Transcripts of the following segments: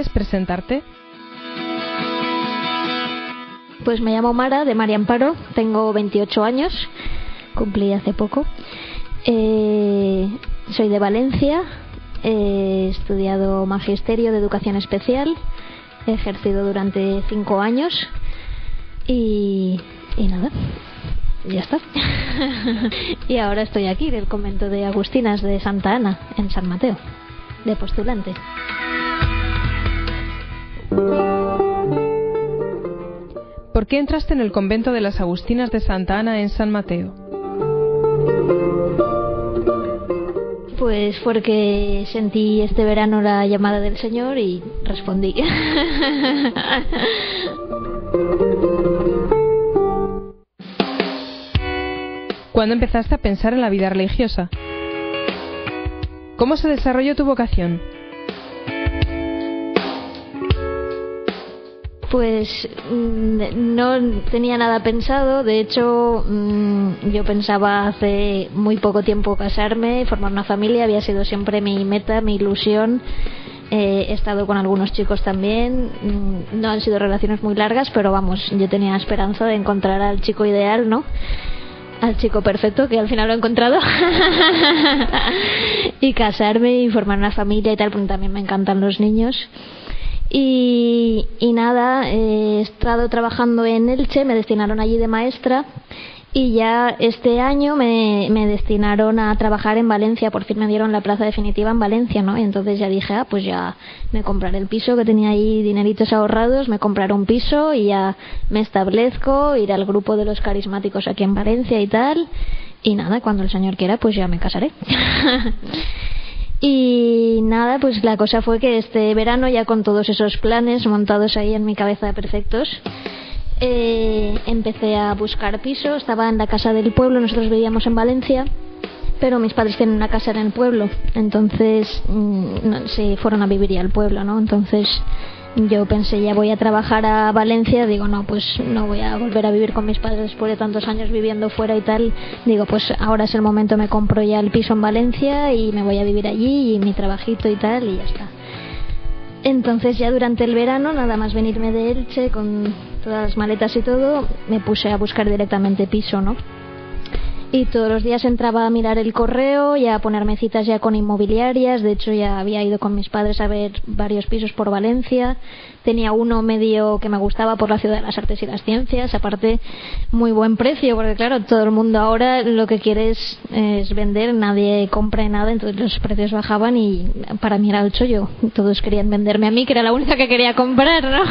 ¿Puedes presentarte? Pues me llamo Mara, de María Amparo, tengo 28 años, cumplí hace poco. Eh, soy de Valencia, he estudiado Magisterio de Educación Especial, he ejercido durante cinco años y, y nada, ya está. y ahora estoy aquí, del convento de Agustinas de Santa Ana, en San Mateo, de postulante. ¿Por qué entraste en el convento de las Agustinas de Santa Ana en San Mateo? Pues porque sentí este verano la llamada del Señor y respondí. ¿Cuándo empezaste a pensar en la vida religiosa? ¿Cómo se desarrolló tu vocación? Pues mm, no tenía nada pensado, de hecho mm, yo pensaba hace muy poco tiempo casarme, formar una familia, había sido siempre mi meta, mi ilusión. Eh, he estado con algunos chicos también, mm, no han sido relaciones muy largas, pero vamos, yo tenía esperanza de encontrar al chico ideal, ¿no? Al chico perfecto, que al final lo he encontrado. y casarme y formar una familia y tal, porque también me encantan los niños. Y, y nada, he estado trabajando en Elche, me destinaron allí de maestra y ya este año me, me destinaron a trabajar en Valencia, por fin me dieron la plaza definitiva en Valencia, ¿no? Y entonces ya dije, ah, pues ya me compraré el piso que tenía ahí dineritos ahorrados, me compraré un piso y ya me establezco, ir al grupo de los carismáticos aquí en Valencia y tal. Y nada, cuando el Señor quiera, pues ya me casaré. Y nada, pues la cosa fue que este verano, ya con todos esos planes montados ahí en mi cabeza perfectos, eh, empecé a buscar piso. Estaba en la casa del pueblo, nosotros vivíamos en Valencia, pero mis padres tienen una casa en el pueblo, entonces mm, se fueron a vivir ya al pueblo, ¿no? Entonces yo pensé, ya voy a trabajar a Valencia, digo, no, pues no voy a volver a vivir con mis padres después de tantos años viviendo fuera y tal. Digo, pues ahora es el momento, me compro ya el piso en Valencia y me voy a vivir allí y mi trabajito y tal y ya está. Entonces ya durante el verano, nada más venirme de Elche con todas las maletas y todo, me puse a buscar directamente piso, ¿no? Y todos los días entraba a mirar el correo y a ponerme citas ya con inmobiliarias. De hecho, ya había ido con mis padres a ver varios pisos por Valencia. Tenía uno medio que me gustaba por la ciudad de las artes y las ciencias. Aparte, muy buen precio, porque claro, todo el mundo ahora lo que quiere es, vender, nadie compra nada, entonces los precios bajaban y para mí era el chollo. Todos querían venderme a mí, que era la única que quería comprar, ¿no?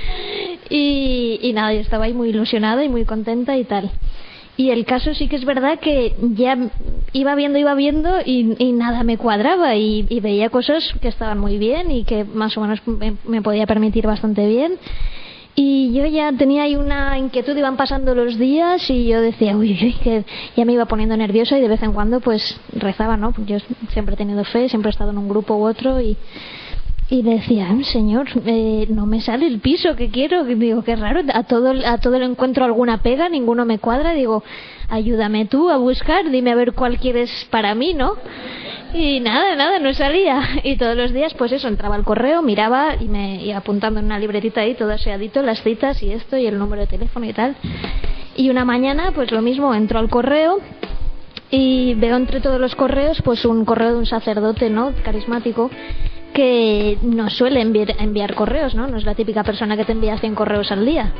y, y nada, yo estaba ahí muy ilusionada y muy contenta y tal. Y el caso sí que es verdad que ya iba viendo, iba viendo y, nada me cuadraba y, veía cosas que estaban muy bien y que más o menos me, podía permitir bastante bien. Y yo ya tenía ahí una inquietud, iban pasando los días y yo decía, uy, uy, que ya me iba poniendo nerviosa y de vez en cuando pues rezaba, ¿no? Yo siempre he tenido fe, siempre he estado en un grupo u otro y, y decía, señor, no me sale el piso que quiero. Digo, qué raro, a todo, a todo le encuentro alguna pega, ninguno me cuadra. Digo, ayúdame tú a buscar, dime a ver cuál quieres para mí, ¿no? Y nada, nada, no salía. Y todos los días, pues eso, entraba al correo, miraba y me iba apuntando en una libretita ahí, todo aseadito, las citas y esto, y el número de teléfono y tal. Y una mañana, pues lo mismo, entro al correo y veo entre todos los correos, pues un correo de un sacerdote, ¿no? Carismático que no suele enviar, correos, ¿no? No es la típica persona que te envía 100 correos al día.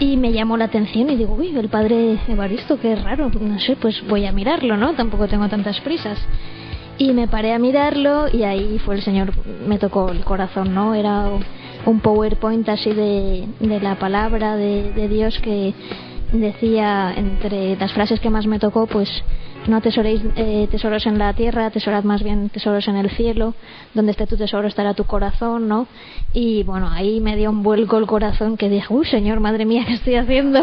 Y me llamó la atención y digo, uy, el padre Evaristo, qué raro, no sé, pues voy a mirarlo, ¿no? Tampoco tengo tantas prisas. Y me paré a mirarlo y ahí fue el Señor, me tocó el corazón, ¿no? Era un PowerPoint así de, de la palabra de, de Dios que decía entre las frases que más me tocó, pues no atesoréis eh, tesoros en la tierra, atesorad más bien tesoros en el cielo, donde esté tu tesoro estará tu corazón, ¿no? Y bueno, ahí me dio un vuelco el corazón que dije, uy, señor, madre mía, ¿qué estoy haciendo?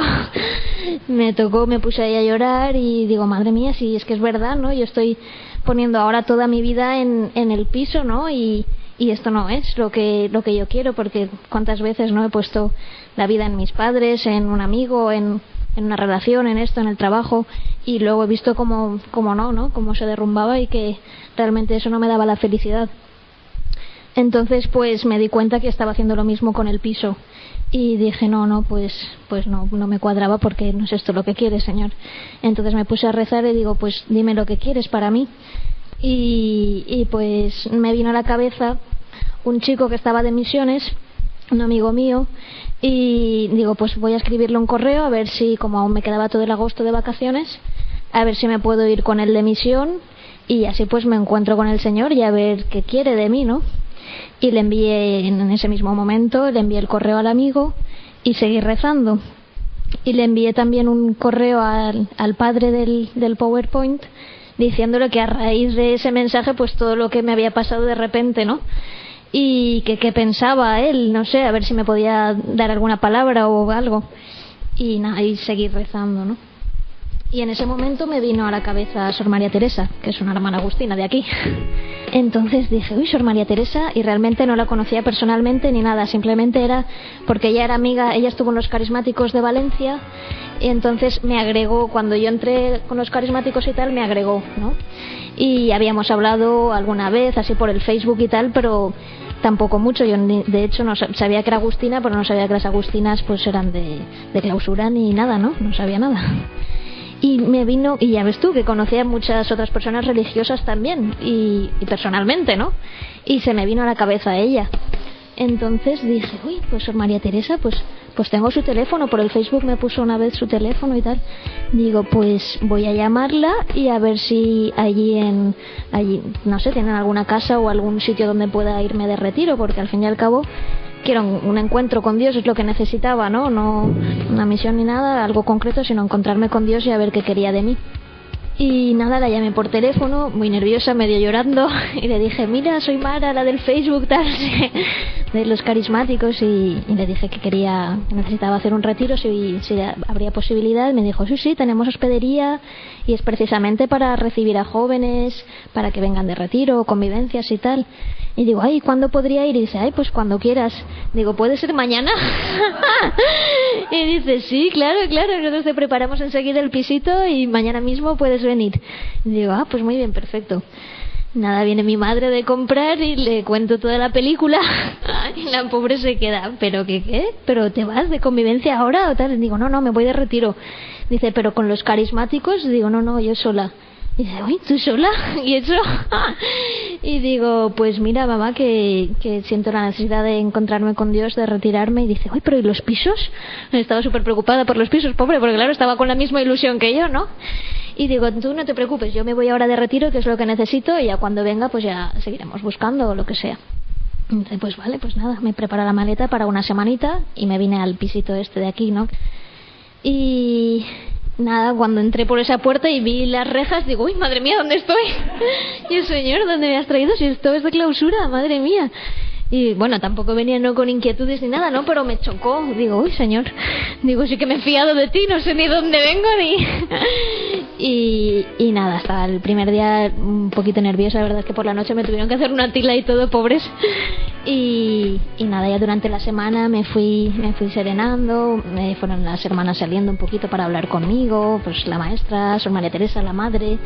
me tocó, me puse ahí a llorar y digo, madre mía, si es que es verdad, ¿no? Yo estoy poniendo ahora toda mi vida en, en el piso, ¿no? Y, y esto no es lo que lo que yo quiero porque cuántas veces no he puesto la vida en mis padres en un amigo en, en una relación en esto en el trabajo y luego he visto como como no no cómo se derrumbaba y que realmente eso no me daba la felicidad. Entonces pues me di cuenta que estaba haciendo lo mismo con el piso. Y dije no no pues pues no no me cuadraba porque no es esto lo que quieres señor. Entonces me puse a rezar y digo pues dime lo que quieres para mí. Y, y pues me vino a la cabeza un chico que estaba de misiones, un amigo mío, y digo, pues voy a escribirle un correo a ver si, como aún me quedaba todo el agosto de vacaciones, a ver si me puedo ir con él de misión y así pues me encuentro con el Señor y a ver qué quiere de mí, ¿no? Y le envié en ese mismo momento, le envié el correo al amigo y seguí rezando. Y le envié también un correo al, al padre del, del PowerPoint diciéndole que a raíz de ese mensaje pues todo lo que me había pasado de repente, ¿no? Y que, que pensaba él, no sé, a ver si me podía dar alguna palabra o algo. Y nada, y seguir rezando, ¿no? Y en ese momento me vino a la cabeza Sor María Teresa, que es una hermana agustina de aquí. Entonces dije, uy, Sor María Teresa, y realmente no la conocía personalmente ni nada, simplemente era porque ella era amiga, ella estuvo en los carismáticos de Valencia, y entonces me agregó, cuando yo entré con los carismáticos y tal, me agregó, ¿no? Y habíamos hablado alguna vez, así por el Facebook y tal, pero tampoco mucho. Yo, de hecho, no sabía que era Agustina, pero no sabía que las Agustinas pues eran de, de clausura ni nada, ¿no? No sabía nada. Y me vino, y ya ves tú, que conocía a muchas otras personas religiosas también, y, y personalmente, ¿no? Y se me vino a la cabeza ella. Entonces dije, uy, pues María Teresa, pues, pues tengo su teléfono, por el Facebook me puso una vez su teléfono y tal. Digo, pues voy a llamarla y a ver si allí en, allí, no sé, tienen alguna casa o algún sitio donde pueda irme de retiro, porque al fin y al cabo quiero un, encuentro con Dios, es lo que necesitaba, ¿no? No una misión ni nada, algo concreto, sino encontrarme con Dios y a ver qué quería de mí. Y nada, la llamé por teléfono, muy nerviosa, medio llorando, y le dije, mira, soy Mara, la del Facebook, tal, de los carismáticos, y, le dije que quería, necesitaba hacer un retiro, si, si habría posibilidad. Me dijo, sí, sí, tenemos hospedería, y es precisamente para recibir a jóvenes, para que vengan de retiro, convivencias y tal. Y digo, ay, ¿cuándo podría ir? Y dice, ay, pues cuando quieras. Digo, ¿puede ser mañana? y dice, sí, claro, claro, nosotros te preparamos enseguida el pisito y mañana mismo puedes venir. Y digo, ah, pues muy bien, perfecto. Nada, viene mi madre de comprar y le cuento toda la película y la pobre se queda, ¿pero qué qué? ¿Pero te vas de convivencia ahora o tal? Digo, no, no, me voy de retiro. Dice, ¿pero con los carismáticos? Digo, no, no, yo sola. Y dice, uy, ¿tú sola? ¿Y eso? y digo, pues mira, mamá, que, que siento la necesidad de encontrarme con Dios, de retirarme. Y dice, uy, pero ¿y los pisos? Estaba súper preocupada por los pisos, pobre, porque claro, estaba con la misma ilusión que yo, ¿no? Y digo, tú no te preocupes, yo me voy ahora de retiro, que es lo que necesito, y ya cuando venga, pues ya seguiremos buscando o lo que sea. Entonces, pues vale, pues nada, me prepara la maleta para una semanita y me vine al pisito este de aquí, ¿no? Y nada, cuando entré por esa puerta y vi las rejas, digo, uy, madre mía, ¿dónde estoy? y el señor, ¿dónde me has traído? Si esto es de clausura, madre mía. Y bueno, tampoco venía no con inquietudes ni nada, ¿no? Pero me chocó. Digo, uy, señor. Digo, sí que me he fiado de ti, no sé ni dónde vengo ni. y, y nada, hasta el primer día un poquito nerviosa, la verdad es que por la noche me tuvieron que hacer una tila y todo, pobres. Y, y nada, ya durante la semana me fui, me fui serenando, me fueron las hermanas saliendo un poquito para hablar conmigo, pues la maestra, su María Teresa, la madre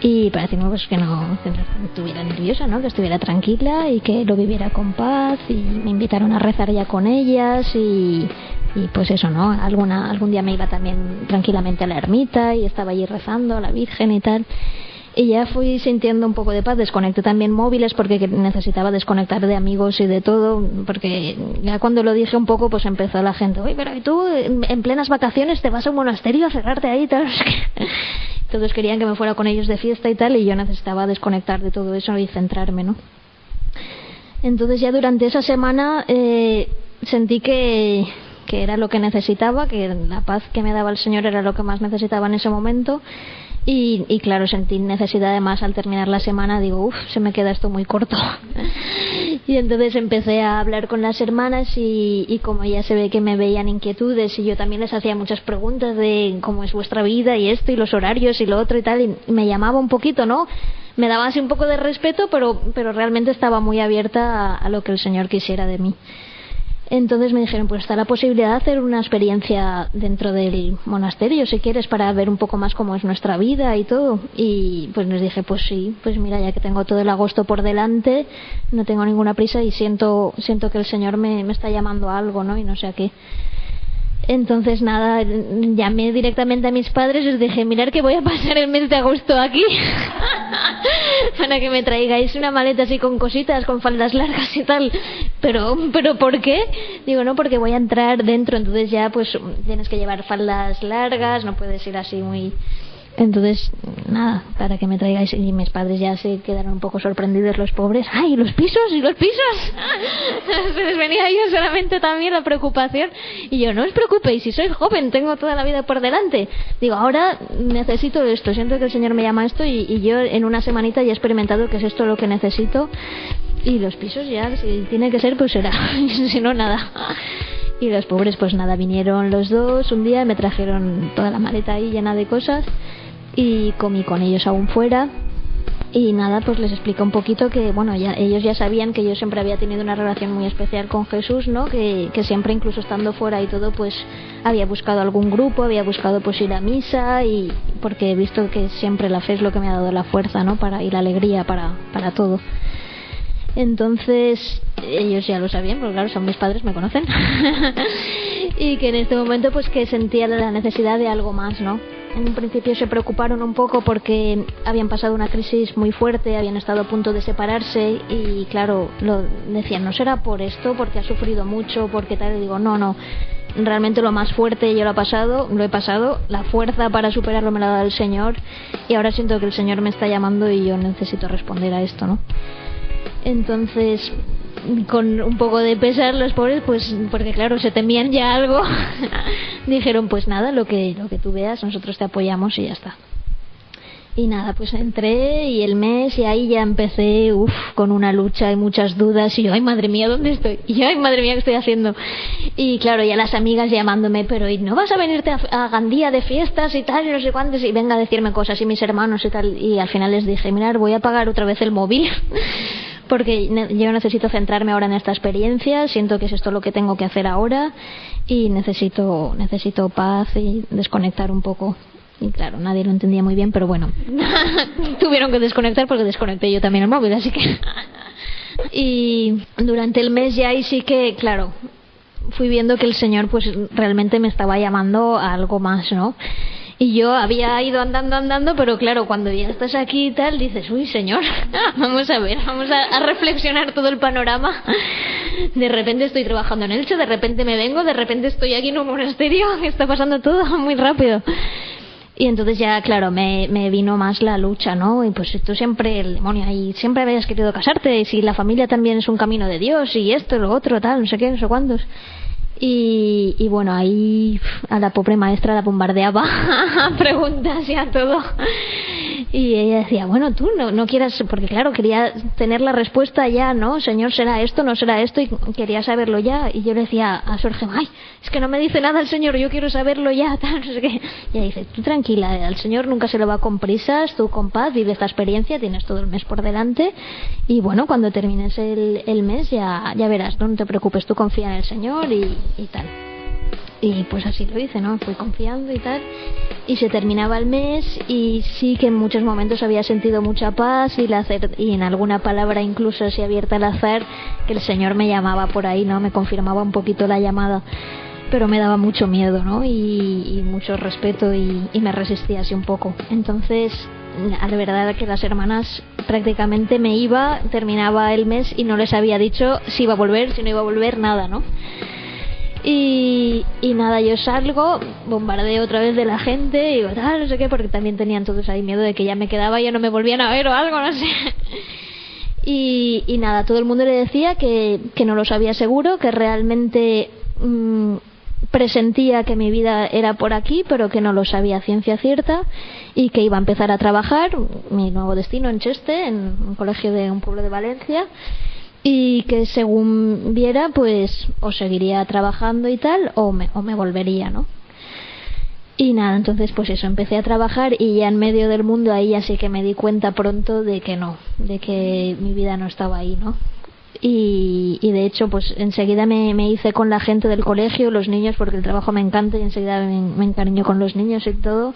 y para decirme pues que no, que no estuviera nerviosa, ¿no? que estuviera tranquila y que lo viviera con paz y me invitaron a rezar ya con ellas y, y pues eso, ¿no? Alguna, algún día me iba también tranquilamente a la ermita y estaba allí rezando a la Virgen y tal. Y ya fui sintiendo un poco de paz, desconecté también móviles porque necesitaba desconectar de amigos y de todo, porque ya cuando lo dije un poco pues empezó la gente, oye, pero ¿y tú en plenas vacaciones te vas a un monasterio a cerrarte ahí? Todos querían que me fuera con ellos de fiesta y tal, y yo necesitaba desconectar de todo eso y centrarme, ¿no? Entonces ya durante esa semana eh, sentí que, que era lo que necesitaba, que la paz que me daba el Señor era lo que más necesitaba en ese momento. Y, y claro, sentí necesidad además al terminar la semana, digo, uff, se me queda esto muy corto. y entonces empecé a hablar con las hermanas y, y como ya se ve que me veían inquietudes y yo también les hacía muchas preguntas de cómo es vuestra vida y esto y los horarios y lo otro y tal, y me llamaba un poquito, ¿no? Me daba así un poco de respeto, pero, pero realmente estaba muy abierta a, a lo que el Señor quisiera de mí. Entonces me dijeron, pues está la posibilidad de hacer una experiencia dentro del monasterio, si quieres, para ver un poco más cómo es nuestra vida y todo. Y pues les dije, pues sí, pues mira, ya que tengo todo el agosto por delante, no tengo ninguna prisa y siento, siento que el Señor me, me está llamando a algo, ¿no? Y no sé a qué. Entonces, nada, llamé directamente a mis padres y les dije, mirar que voy a pasar el mes de agosto aquí para que me traigáis una maleta así con cositas, con faldas largas y tal. Pero, pero ¿por qué? Digo, no, porque voy a entrar dentro, entonces ya pues tienes que llevar faldas largas, no puedes ir así muy entonces, nada, para que me traigáis. Y mis padres ya se quedaron un poco sorprendidos, los pobres. ¡Ay, los pisos! ¿Y los pisos? se les venía a ellos solamente también la preocupación. Y yo, no os preocupéis, si soy joven, tengo toda la vida por delante. Digo, ahora necesito esto. Siento que el Señor me llama esto y, y yo en una semanita ya he experimentado que es esto lo que necesito. Y los pisos ya, si tiene que ser, pues será. si no, nada. Y los pobres, pues nada, vinieron los dos un día, me trajeron toda la maleta ahí llena de cosas y comí con ellos aún fuera. Y nada pues les explico un poquito que bueno ya ellos ya sabían que yo siempre había tenido una relación muy especial con Jesús no que, que siempre incluso estando fuera y todo pues había buscado algún grupo había buscado pues ir a misa y porque he visto que siempre la fe es lo que me ha dado la fuerza no para y la alegría para para todo. Entonces ellos ya lo sabían porque claro son mis padres me conocen. Y que en este momento pues que sentía la necesidad de algo más no en un principio se preocuparon un poco porque habían pasado una crisis muy fuerte, habían estado a punto de separarse y claro, lo decían, no será por esto, porque ha sufrido mucho, porque tal, y digo, no, no, realmente lo más fuerte yo lo he pasado, lo he pasado, la fuerza para superarlo me la ha dado el Señor y ahora siento que el Señor me está llamando y yo necesito responder a esto, ¿no? Entonces, con un poco de pesar los pobres, pues porque claro, se temían ya algo, dijeron pues nada, lo que, lo que tú veas, nosotros te apoyamos y ya está. Y nada, pues entré y el mes y ahí ya empecé, uff, con una lucha y muchas dudas y yo, ay madre mía, ¿dónde estoy? Y yo, ay madre mía, ¿qué estoy haciendo? Y claro, ya las amigas llamándome, pero ¿y no vas a venirte a, Gandía de fiestas y tal y no sé cuántos? Y venga a decirme cosas y mis hermanos y tal. Y al final les dije, mirar, voy a pagar otra vez el móvil porque yo necesito centrarme ahora en esta experiencia, siento que es esto lo que tengo que hacer ahora y necesito, necesito paz y desconectar un poco. Y claro, nadie lo entendía muy bien, pero bueno, tuvieron que desconectar porque desconecté yo también el móvil, así que... y durante el mes ya ahí sí que, claro, fui viendo que el Señor pues realmente me estaba llamando a algo más, ¿no? Y yo había ido andando, andando, pero claro, cuando ya estás aquí y tal, dices, uy, señor, vamos a ver, vamos a, reflexionar todo el panorama. De repente estoy trabajando en Elche, de repente me vengo, de repente estoy aquí en un monasterio, está pasando todo muy rápido. Y entonces ya, claro, me, me vino más la lucha, ¿no? Y pues tú siempre, el demonio ahí, siempre habías querido casarte, y si la familia también es un camino de Dios, y esto, lo otro, tal, no sé qué, no sé cuántos. Y, y, bueno, ahí a la pobre maestra la bombardeaba preguntas y a todo. Y ella decía, bueno, tú no, no quieras, porque claro, quería tener la respuesta ya, ¿no? Señor, ¿será esto? ¿No será esto? Y quería saberlo ya. Y yo le decía a Sorge, ay, es que no me dice nada el Señor, yo quiero saberlo ya, tal, no sé qué. Y ella dice, tú tranquila, al Señor nunca se lo va con prisas, tú con paz, vive esta experiencia, tienes todo el mes por delante. Y bueno, cuando termines el, el mes ya, ya verás, ¿no? no te preocupes, tú confía en el Señor y, y tal. Y pues así lo hice, ¿no? Fui confiando y tal. Y se terminaba el mes y sí que en muchos momentos había sentido mucha paz y, la y en alguna palabra incluso así abierta al azar que el Señor me llamaba por ahí, ¿no? Me confirmaba un poquito la llamada. Pero me daba mucho miedo, ¿no? Y, mucho respeto y, y me resistía así un poco. Entonces, a la verdad que las hermanas prácticamente me iba, terminaba el mes y no les había dicho si iba a volver, si no iba a volver, nada, ¿no? Y, y nada, yo salgo, bombardeo otra vez de la gente y tal, no sé qué, porque también tenían todos ahí miedo de que ya me quedaba y ya no me volvían a ver o algo, no sé. Y, y nada, todo el mundo le decía que, que no lo sabía seguro, que realmente mmm, presentía que mi vida era por aquí, pero que no lo sabía ciencia cierta y que iba a empezar a trabajar mi nuevo destino en Cheste, en un colegio de un pueblo de Valencia y que según viera pues o seguiría trabajando y tal o me, o me volvería, ¿no? Y nada, entonces pues eso, empecé a trabajar y ya en medio del mundo ahí ya sí que me di cuenta pronto de que no, de que mi vida no estaba ahí, ¿no? Y, y de hecho pues enseguida me, me hice con la gente del colegio, los niños, porque el trabajo me encanta y enseguida me, me encariño con los niños y todo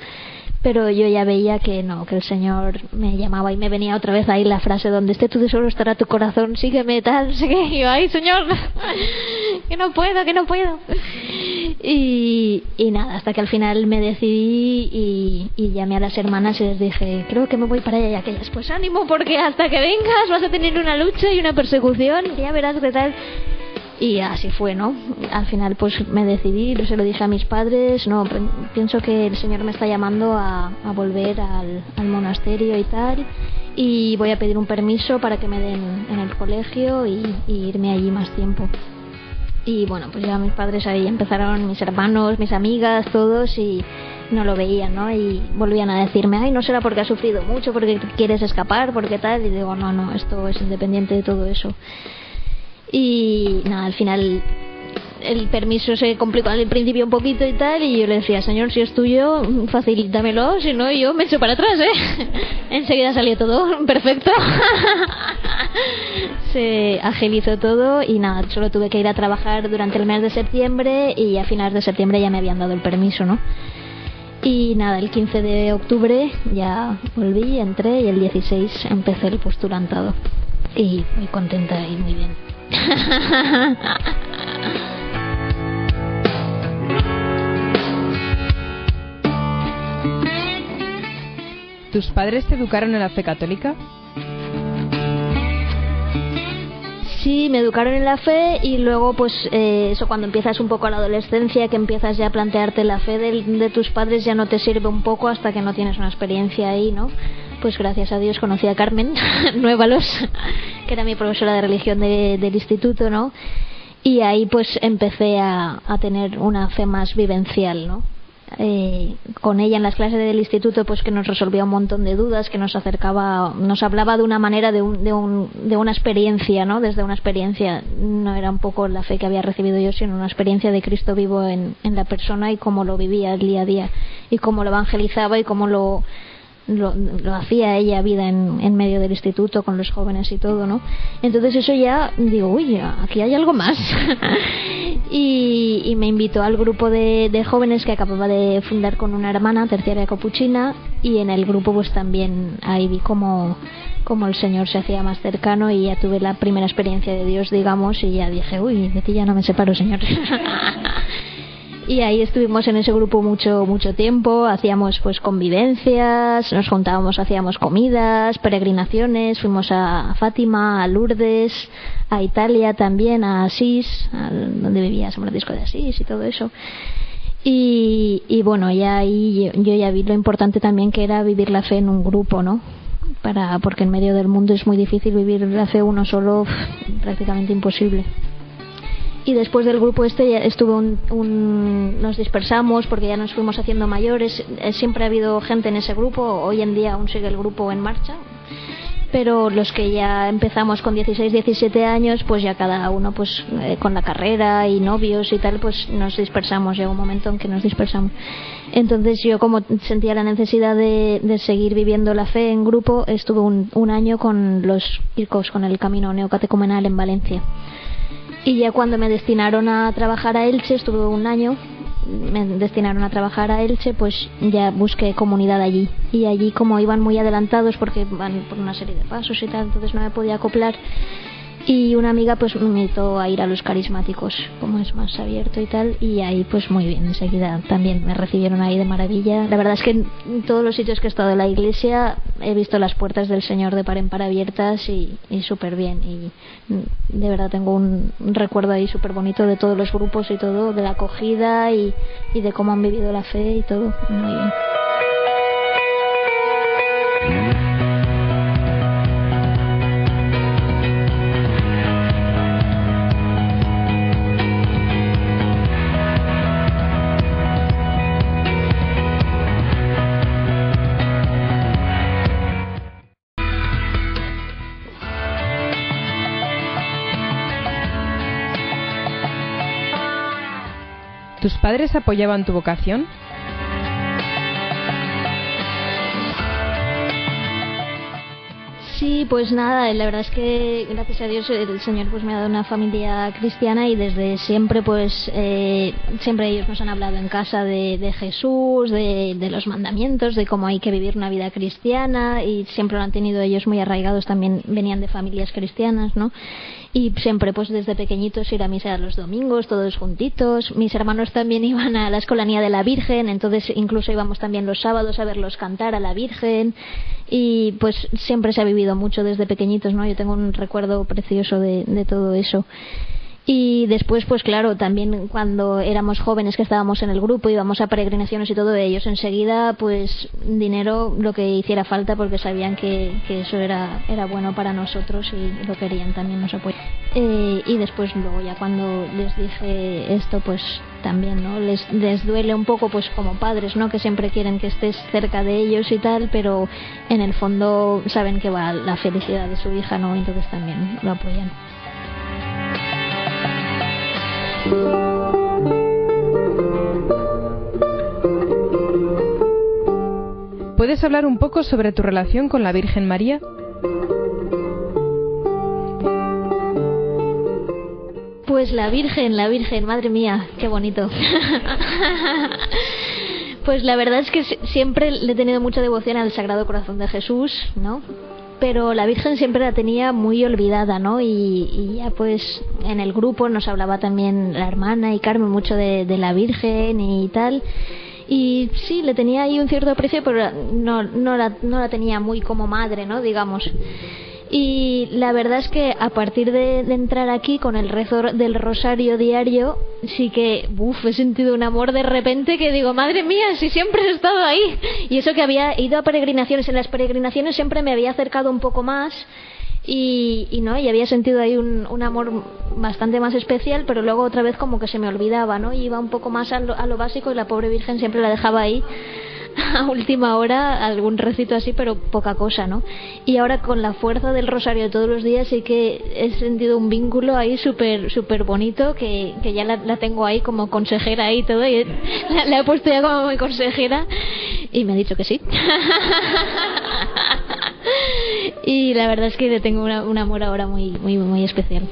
pero yo ya veía que no, que el Señor me llamaba y me venía otra vez ahí la frase donde esté tu tesoro estará tu corazón, sígueme tal, sigue y yo, ay Señor, que no puedo, que no puedo. Y, y nada, hasta que al final me decidí y, y, llamé a las hermanas y les dije, creo que me voy para allá y aquellas, pues ánimo porque hasta que vengas vas a tener una lucha y una persecución, ya verás qué tal. Y así fue, ¿no? Al final pues me decidí, se lo dije a mis padres, no, pienso que el Señor me está llamando a, volver al, al, monasterio y tal, y voy a pedir un permiso para que me den en el colegio y, y irme allí más tiempo. Y bueno, pues ya mis padres ahí empezaron, mis hermanos, mis amigas, todos, y no lo veían, ¿no? Y volvían a decirme, ay, no será porque has sufrido mucho, porque quieres escapar, porque tal, y digo, no, no, esto es independiente de todo eso. Y nada, al final el permiso se complicó al principio un poquito y tal, y yo le decía, señor, si es tuyo, facilítamelo, si no, yo me echo para atrás, ¿eh? Enseguida salió todo perfecto. se agilizó todo y nada, solo tuve que ir a trabajar durante el mes de septiembre y a finales de septiembre ya me habían dado el permiso, ¿no? Y nada, el 15 de octubre ya volví, entré y el 16 empecé el postulantado. Y muy contenta y muy bien. ¿Tus padres te educaron en la fe católica? Sí, me educaron en la fe y luego pues eh, eso cuando empiezas un poco a la adolescencia, que empiezas ya a plantearte la fe de, de tus padres ya no te sirve un poco hasta que no tienes una experiencia ahí, ¿no? Pues gracias a Dios conocí a Carmen Nuevalos, que era mi profesora de religión del instituto, ¿no? Y ahí pues empecé a, a tener una fe más vivencial, ¿no? Eh, con ella en las clases del instituto pues que nos resolvía un montón de dudas que nos acercaba nos hablaba de una manera de, un, de, un, de una experiencia no desde una experiencia no era un poco la fe que había recibido yo sino una experiencia de Cristo vivo en, en la persona y cómo lo vivía el día a día y cómo lo evangelizaba y cómo lo lo, lo hacía ella vida en, medio del instituto con los jóvenes y todo, ¿no? Entonces eso ya digo, uy, aquí hay algo más. y, y, me invitó al grupo de, jóvenes que acababa de fundar con una hermana, terciaria capuchina, y en el grupo pues también ahí vi como el Señor se hacía más cercano y ya tuve la primera experiencia de Dios, digamos, y ya dije, uy, de ti ya no me separo, Señor. y ahí estuvimos en ese grupo mucho mucho tiempo. Hacíamos pues convivencias nos juntábamos hacíamos comidas peregrinaciones fuimos a Fátima a Lourdes a Italia también a Asís donde vivía San Francisco de Asís y todo eso. Y, y bueno ya ahí yo, yo ya vi lo importante también que era vivir la fe en un grupo no para porque en medio del mundo es muy difícil vivir la fe uno solo prácticamente imposible y después del grupo este estuvo un, un, nos dispersamos porque ya nos fuimos haciendo mayores. Eh, siempre ha habido gente en ese grupo hoy en día aún sigue el grupo en marcha. Pero los que ya empezamos con 16, 17 años, pues ya cada uno pues eh, con la carrera y novios y tal, pues nos dispersamos, llega un momento en que nos dispersamos. Entonces yo como sentía la necesidad de, de seguir viviendo la fe en grupo, estuve un, un año con los chicos, con el camino neocatecumenal en Valencia y ya cuando me destinaron a trabajar a Elche, estuve un año, me destinaron a trabajar a Elche, pues ya busqué comunidad allí. Y allí como iban muy adelantados porque van por una serie de pasos y tal, entonces no me podía acoplar y una amiga pues me invitó a ir a los carismáticos como es más abierto y tal y ahí pues muy bien enseguida también me recibieron ahí de maravilla. La verdad es que en todos los sitios que he estado en la iglesia he visto las puertas del Señor de par en par abiertas y, y súper bien. Y de verdad tengo un, un recuerdo ahí súper bonito de todos los grupos y todo de la acogida y, y de cómo han vivido la fe y todo muy bien ¿Tus padres apoyaban tu vocación? Sí, pues nada, la verdad es que gracias a Dios el Señor pues me ha dado una familia cristiana y desde siempre pues eh, siempre ellos nos han hablado en casa de, Jesús, de, de, los mandamientos, de cómo hay que vivir una vida cristiana y siempre lo han tenido ellos muy arraigados, también venían de familias cristianas, ¿no? y siempre pues desde pequeñitos ir a misa los domingos todos juntitos mis hermanos también iban a la escolanía de la Virgen entonces incluso íbamos también los sábados a verlos cantar a la Virgen y pues siempre se ha vivido mucho desde pequeñitos no yo tengo un recuerdo precioso de, de todo eso y después, pues claro, también cuando éramos jóvenes que estábamos en el grupo, íbamos a peregrinaciones y todo, ellos enseguida, pues dinero lo que hiciera falta porque sabían que, que eso era, era bueno para nosotros y lo querían también nos apoyar. Eh, y después luego ya cuando les dije esto, pues también, ¿no? Les, les duele un poco pues como padres, ¿no? Que siempre quieren que estés cerca de ellos y tal, pero en el fondo saben que va la felicidad de su hija, ¿no? Entonces también lo apoyan. ¿Puedes hablar un poco sobre tu relación con la Virgen María? Pues la Virgen, la Virgen, madre mía, qué bonito. pues la verdad es que siempre le he tenido mucha devoción al Sagrado Corazón de Jesús, ¿no? Pero la Virgen siempre la tenía muy olvidada, ¿no? Y, ya pues en el grupo nos hablaba también la hermana y Carmen mucho de, la Virgen y tal. Y sí, le tenía ahí un cierto aprecio, pero no, no, la, no la tenía muy como madre, ¿no? Digamos. Y la verdad es que a partir de, entrar aquí con el rezo del rosario diario, sí que, uff, he sentido un amor de repente que digo, madre mía, si siempre he estado ahí. Y eso que había ido a peregrinaciones, en las peregrinaciones siempre me había acercado un poco más y, y no, y había sentido ahí un, un, amor bastante más especial, pero luego otra vez como que se me olvidaba, ¿no? Y iba un poco más a lo, a lo básico y la pobre Virgen siempre la dejaba ahí a última hora algún recito así, pero poca cosa, ¿no? Y ahora con la fuerza del rosario de todos los días sí que he sentido un vínculo ahí súper súper bonito que, que ya la, tengo ahí como consejera y todo, y la, he puesto ya como mi consejera y me ha dicho que sí. y la verdad es que le tengo un amor ahora muy, muy, muy especial.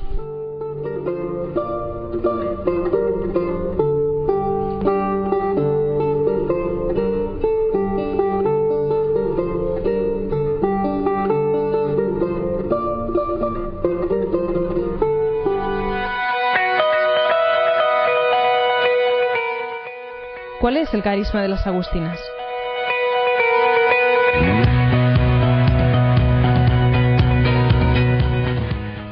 ¿Cuál es el carisma de las agustinas?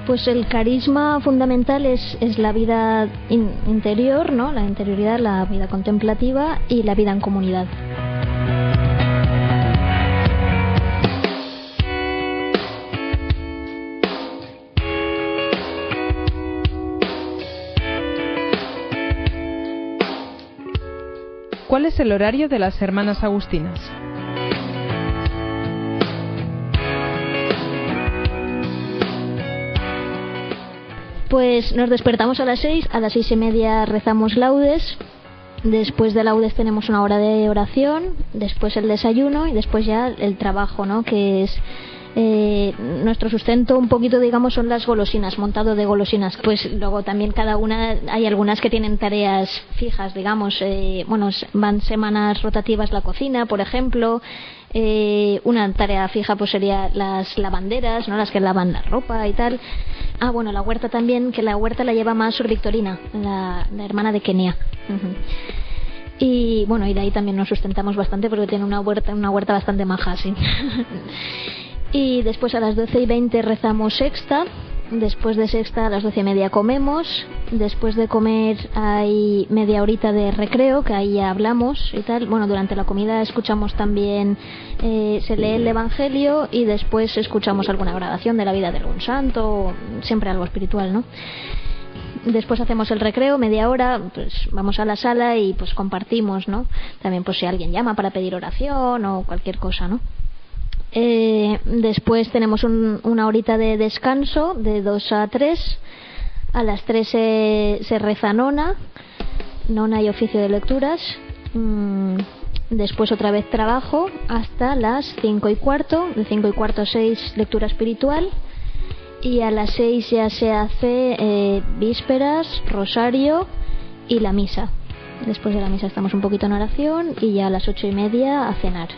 Pues el carisma fundamental es, es la vida interior, ¿no? la interioridad, la vida contemplativa y la vida en comunidad. ¿Cuál es el horario de las hermanas agustinas? Pues nos despertamos a las seis, a las seis y media rezamos laudes, después de laudes tenemos una hora de oración, después el desayuno y después ya el trabajo, ¿no? Que es eh, nuestro sustento un poquito, digamos, son las golosinas, montado de golosinas. Pues luego también cada una, hay algunas que tienen tareas fijas, digamos, eh, bueno, van semanas rotativas la cocina, por ejemplo. Eh, una tarea fija pues sería las lavanderas, ¿no? Las que lavan la ropa y tal. Ah, bueno, la huerta también, que la huerta la lleva más Victorina, la, hermana de Kenia. Y bueno, y de ahí también nos sustentamos bastante porque tiene una huerta, una huerta bastante maja, sí. y después a las 12 y 20 rezamos sexta, después de sexta a las 12 y media comemos, después de comer hay media horita de recreo, que ahí ya hablamos y tal, bueno, durante la comida escuchamos también, eh, se lee el Evangelio y después escuchamos alguna grabación de la vida de algún santo, siempre algo espiritual, ¿no? después hacemos el recreo, media hora, pues vamos a la sala y pues compartimos, ¿no? También pues si alguien llama para pedir oración o cualquier cosa, ¿no? Eh, después tenemos una horita de descanso de 2 a 3. A las 3 se, reza nona. nona y oficio de lecturas. Mm, después otra vez trabajo hasta las cinco y cuarto, de cinco y cuarto a seis lectura espiritual y a las seis ya se hace eh, vísperas, rosario y la misa. Después de la misa estamos un poquito en oración y ya a las ocho y media a cenar.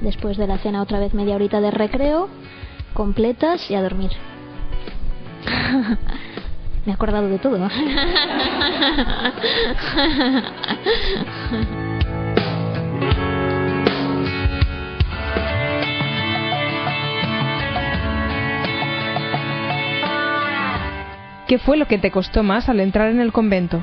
Después de la cena otra vez media horita de recreo, completas y a dormir. Me he acordado de todo. ¿Qué fue lo que te costó más al entrar en el convento?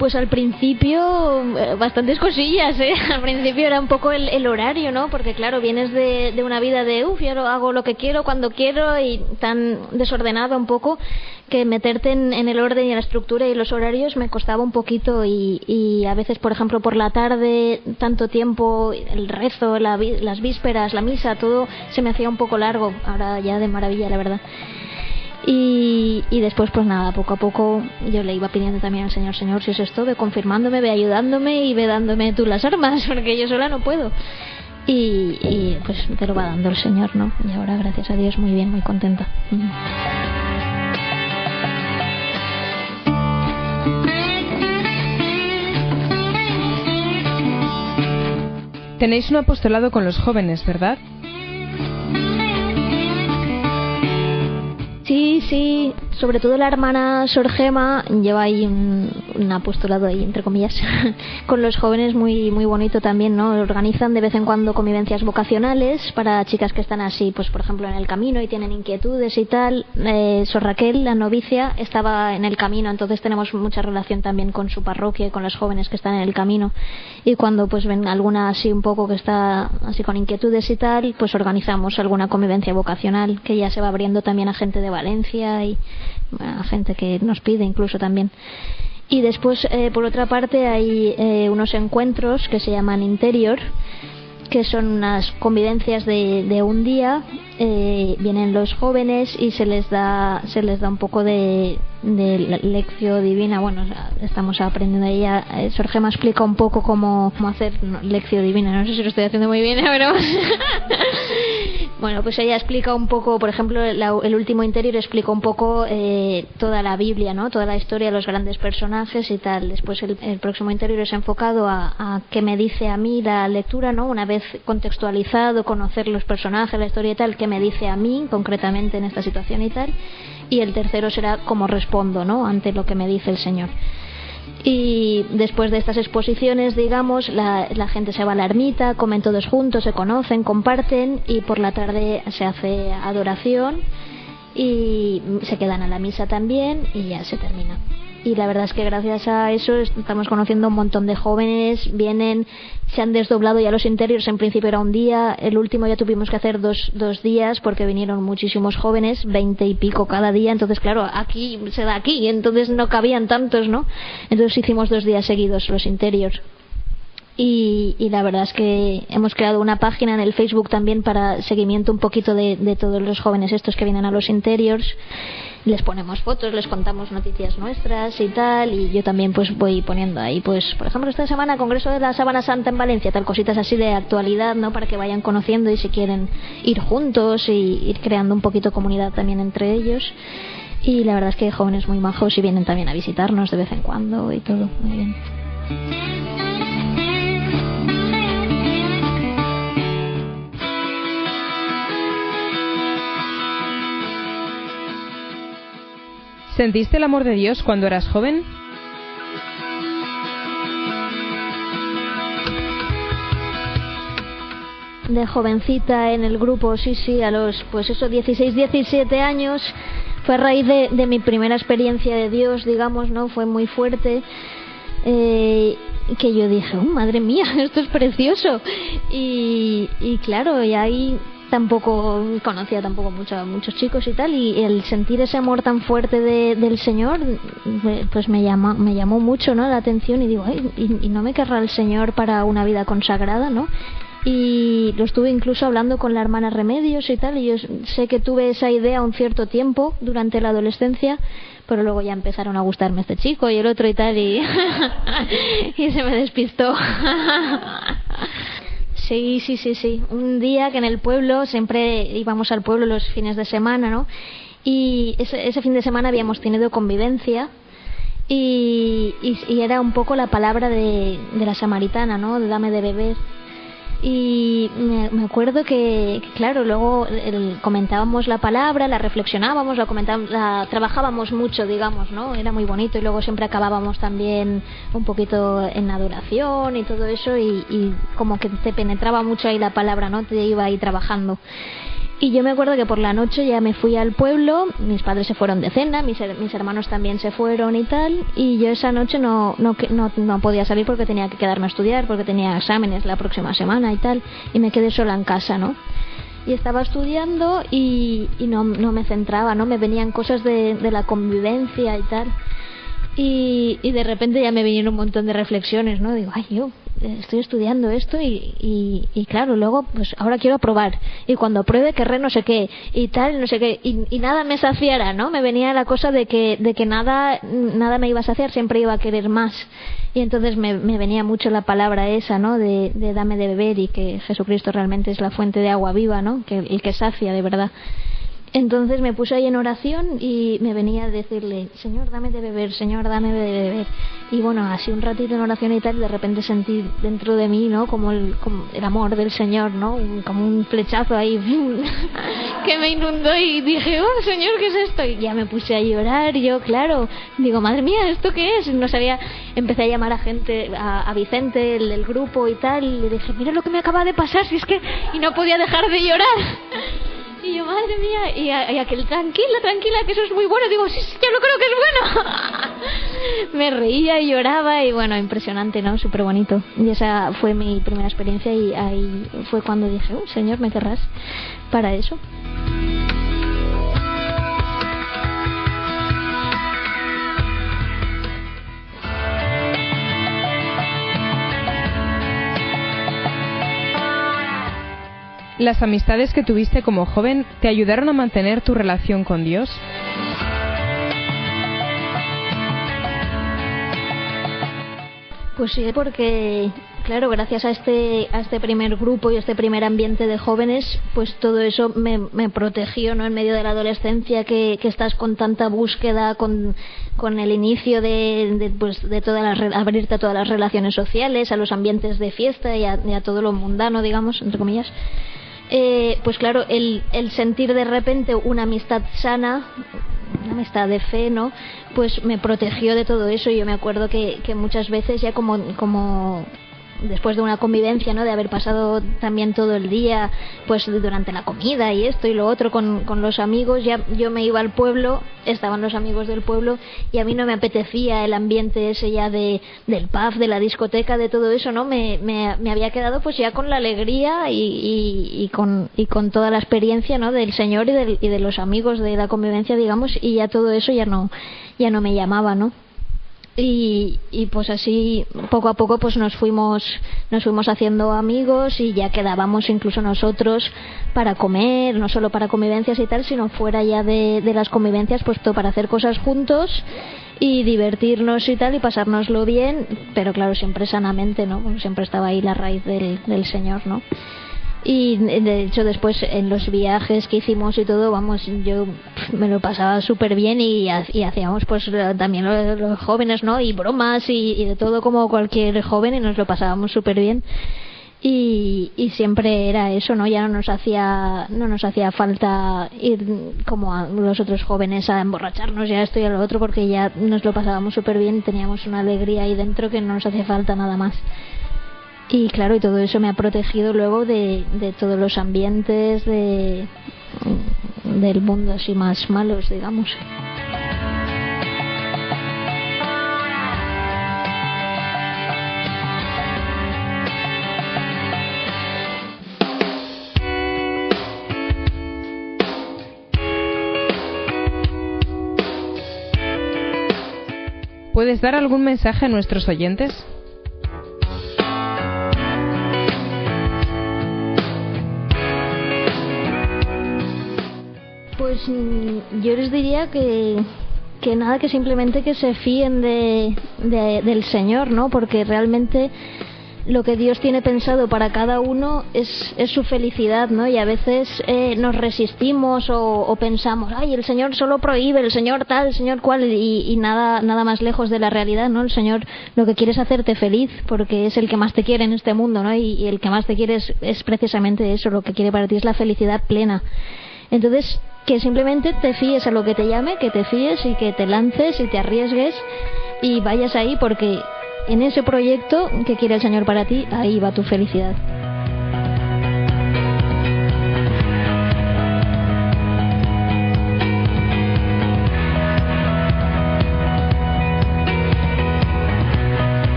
Pues al principio, eh, bastantes cosillas, ¿eh? Al principio era un poco el, horario, ¿no? Porque claro, vienes de, de una vida de, uff, yo hago lo que quiero, cuando quiero, y tan desordenado un poco, que meterte en, el orden y la estructura y los horarios me costaba un poquito y, y a veces, por ejemplo, por la tarde, tanto tiempo, el rezo, las vísperas, la misa, todo se me hacía un poco largo. Ahora ya de maravilla, la verdad. Y, después, pues nada, poco a poco yo le iba pidiendo también al Señor, Señor, si es esto, ve confirmándome, ve ayudándome y ve dándome tú las armas, porque yo sola no puedo. Y, y pues te lo va dando el Señor, ¿no? Y ahora, gracias a Dios, muy bien, muy contenta. Tenéis un apostolado con los jóvenes, ¿verdad? Sí, sí, sobre todo la hermana Sorgema lleva ahí un, apostolado ahí, entre comillas, con los jóvenes muy muy bonito también, ¿no? Organizan de vez en cuando convivencias vocacionales para chicas que están así, pues por ejemplo en el camino y tienen inquietudes y tal. Eh, Sor Raquel, la novicia, estaba en el camino, entonces tenemos mucha relación también con su parroquia y con los jóvenes que están en el camino. Y cuando pues ven alguna así un poco que está así con inquietudes y tal, pues organizamos alguna convivencia vocacional que ya se va abriendo también a gente de Valencia y a gente que nos pide incluso también. Y después, eh, por otra parte, hay eh, unos encuentros que se llaman Interior, que son unas convivencias de, de un día. Eh, vienen los jóvenes y se les da se les da un poco de, de lección divina. Bueno, estamos aprendiendo ella. Sorge me explica un poco cómo, cómo hacer lección divina. No sé si lo estoy haciendo muy bien, pero Bueno, pues ella explica un poco, por ejemplo, el último interior explica un poco eh, toda la Biblia, ¿no? Toda la historia los grandes personajes y tal. Después el, próximo interior es enfocado a, a, qué me dice a mí la lectura, ¿no? Una vez contextualizado, conocer los personajes, la historia y tal, qué me dice a mí concretamente en esta situación y tal. Y el tercero será cómo respondo, ¿no? Ante lo que me dice el Señor y después de estas exposiciones, digamos, la, la, gente se va a la ermita, comen todos juntos, se conocen, comparten y por la tarde se hace adoración y se quedan a la misa también y ya se termina y la verdad es que gracias a eso estamos conociendo un montón de jóvenes, vienen, se han desdoblado ya los interiores, en principio era un día, el último ya tuvimos que hacer dos, dos días porque vinieron muchísimos jóvenes, veinte y pico cada día, entonces claro, aquí se da aquí, entonces no cabían tantos, ¿no? Entonces hicimos dos días seguidos los interiores. Y, y, la verdad es que hemos creado una página en el Facebook también para seguimiento un poquito de, de todos los jóvenes estos que vienen a los interiors les ponemos fotos, les contamos noticias nuestras y tal, y yo también pues voy poniendo ahí, pues por ejemplo esta semana Congreso de la Sábana Santa en Valencia, tal cositas así de actualidad, ¿no? Para que vayan conociendo y si quieren ir juntos y ir creando un poquito comunidad también entre ellos. Y la verdad es que jóvenes muy majos y vienen también a visitarnos de vez en cuando y todo, muy bien. ¿Sentiste el amor de Dios cuando eras joven? De jovencita en el grupo, sí, sí, a los, pues eso, 16, 17 años, fue a raíz de, mi primera experiencia de Dios, digamos, ¿no? Fue muy fuerte. Eh, que yo dije, oh, madre mía, esto es precioso. Y, y claro, y ahí tampoco conocía tampoco mucho, muchos chicos y tal y el sentir ese amor tan fuerte de, del Señor pues me llama, me llamó mucho ¿no? la atención y digo y, y, no me querrá el Señor para una vida consagrada ¿no? y lo estuve incluso hablando con la hermana Remedios y tal, y yo sé que tuve esa idea un cierto tiempo durante la adolescencia, pero luego ya empezaron a gustarme este chico y el otro y tal, y, y se me despistó. Sí, sí, sí, sí. Un día que en el pueblo, siempre íbamos al pueblo los fines de semana, ¿no? Y ese, ese fin de semana habíamos tenido convivencia y, y, era un poco la palabra de, de la samaritana, ¿no? Dame de beber y me, acuerdo que, claro luego comentábamos la palabra la reflexionábamos la comentábamos la trabajábamos mucho digamos no era muy bonito y luego siempre acabábamos también un poquito en adoración y todo eso y, y como que te penetraba mucho ahí la palabra no te iba ahí trabajando y yo me acuerdo que por la noche ya me fui al pueblo, mis padres se fueron de cena, mis, mis hermanos también se fueron y tal, y yo esa noche no, no, no, no podía salir porque tenía que quedarme a estudiar, porque tenía exámenes la próxima semana y tal, y me quedé sola en casa, ¿no? y estaba estudiando y, y no, no, me centraba, ¿no? Me venían cosas de, de la convivencia y tal. Y, y, de repente ya me vinieron un montón de reflexiones, ¿no? Digo, ay, yo, estoy estudiando esto y, y, y, claro, luego pues ahora quiero aprobar y cuando apruebe querré no sé qué y tal, no sé qué y, y, nada me saciara, ¿no? Me venía la cosa de que, de que nada, nada me iba a saciar, siempre iba a querer más y entonces me, me venía mucho la palabra esa, ¿no? De, de, dame de beber y que Jesucristo realmente es la fuente de agua viva, ¿no? Que el que sacia de verdad. Entonces me puse ahí en oración y me venía a decirle, Señor, dame de beber, Señor, dame de beber. Y bueno, así un ratito en oración y tal, y de repente sentí dentro de mí, ¿no? Como el, como el amor del Señor, ¿no? como un flechazo ahí que me inundó y dije, oh, Señor, ¿qué es esto? Y ya me puse a llorar, y yo, claro, digo, madre mía, ¿esto qué es? No sabía, empecé a llamar a gente, a, Vicente, el del grupo y tal, y le dije, mira lo que me acaba de pasar, si es que... Y no podía dejar de llorar. Yo, madre mía, y, y, aquel, tranquila, tranquila, que eso es muy bueno. Digo, sí, sí, yo lo creo que es bueno. Me reía y lloraba y bueno, impresionante, ¿no? Súper bonito. Y esa fue mi primera experiencia y ahí fue cuando dije, oh, Señor, me querrás para eso. ¿Las amistades que tuviste como joven te ayudaron a mantener tu relación con Dios? Pues sí, porque claro, gracias a este a este primer grupo y a este primer ambiente de jóvenes, pues todo eso me, protegió, ¿no? En medio de la adolescencia que, estás con tanta búsqueda, con, con el inicio de, de, pues, de todas las abrirte a todas las relaciones sociales, a los ambientes de fiesta y a, y a todo lo mundano, digamos, entre comillas eh, pues claro, el, el sentir de repente una amistad sana, una amistad de fe, ¿no? Pues me protegió de todo eso. y Yo me acuerdo que, que muchas veces ya como, como después de una convivencia, ¿no? De haber pasado también todo el día, pues durante la comida y esto y lo otro con, con los amigos, ya yo me iba al pueblo, estaban los amigos del pueblo y a mí no me apetecía el ambiente ese ya de, del pub, de la discoteca, de todo eso, ¿no? Me, me, me había quedado pues ya con la alegría y, y, con, y con toda la experiencia, ¿no? Del Señor y, del, y de los amigos de la convivencia, digamos, y ya todo eso ya no, ya no me llamaba, ¿no? Y, y pues así poco a poco pues nos fuimos nos fuimos haciendo amigos y ya quedábamos incluso nosotros para comer no solo para convivencias y tal sino fuera ya de, de las convivencias pues todo para hacer cosas juntos y divertirnos y tal y pasárnoslo bien pero claro siempre sanamente no siempre estaba ahí la raíz del señor no y de hecho después en los viajes que hicimos y todo vamos yo me lo pasaba súper bien y, hacíamos pues también los, jóvenes no y bromas y, de todo como cualquier joven y nos lo pasábamos súper bien. Y, siempre era eso no ya no nos hacía no nos hacía falta ir como los otros jóvenes a emborracharnos ya esto y a lo otro porque ya nos lo pasábamos súper bien teníamos una alegría ahí dentro que no nos hacía falta nada más y claro, y todo eso me ha protegido luego de, todos los ambientes de, del mundo así más malos, digamos. ¿Puedes dar algún mensaje a nuestros oyentes? Pues mm, yo les diría que, que nada, que simplemente que se fíen de, del Señor, ¿no? Porque realmente lo que Dios tiene pensado para cada uno es, es su felicidad, ¿no? Y a veces eh, nos resistimos o, pensamos, ay, el Señor solo prohíbe, el Señor tal, el Señor cual, y, nada, nada más lejos de la realidad, ¿no? El Señor lo que quiere es hacerte feliz, porque es el que más te quiere en este mundo, ¿no? Y, el que más te quiere es, es precisamente eso, lo que quiere para ti es la felicidad plena. Entonces, que simplemente te fíes a lo que te llame, que te fíes y que te lances y te arriesgues y vayas ahí porque en ese proyecto que quiere el Señor para ti, ahí va tu felicidad.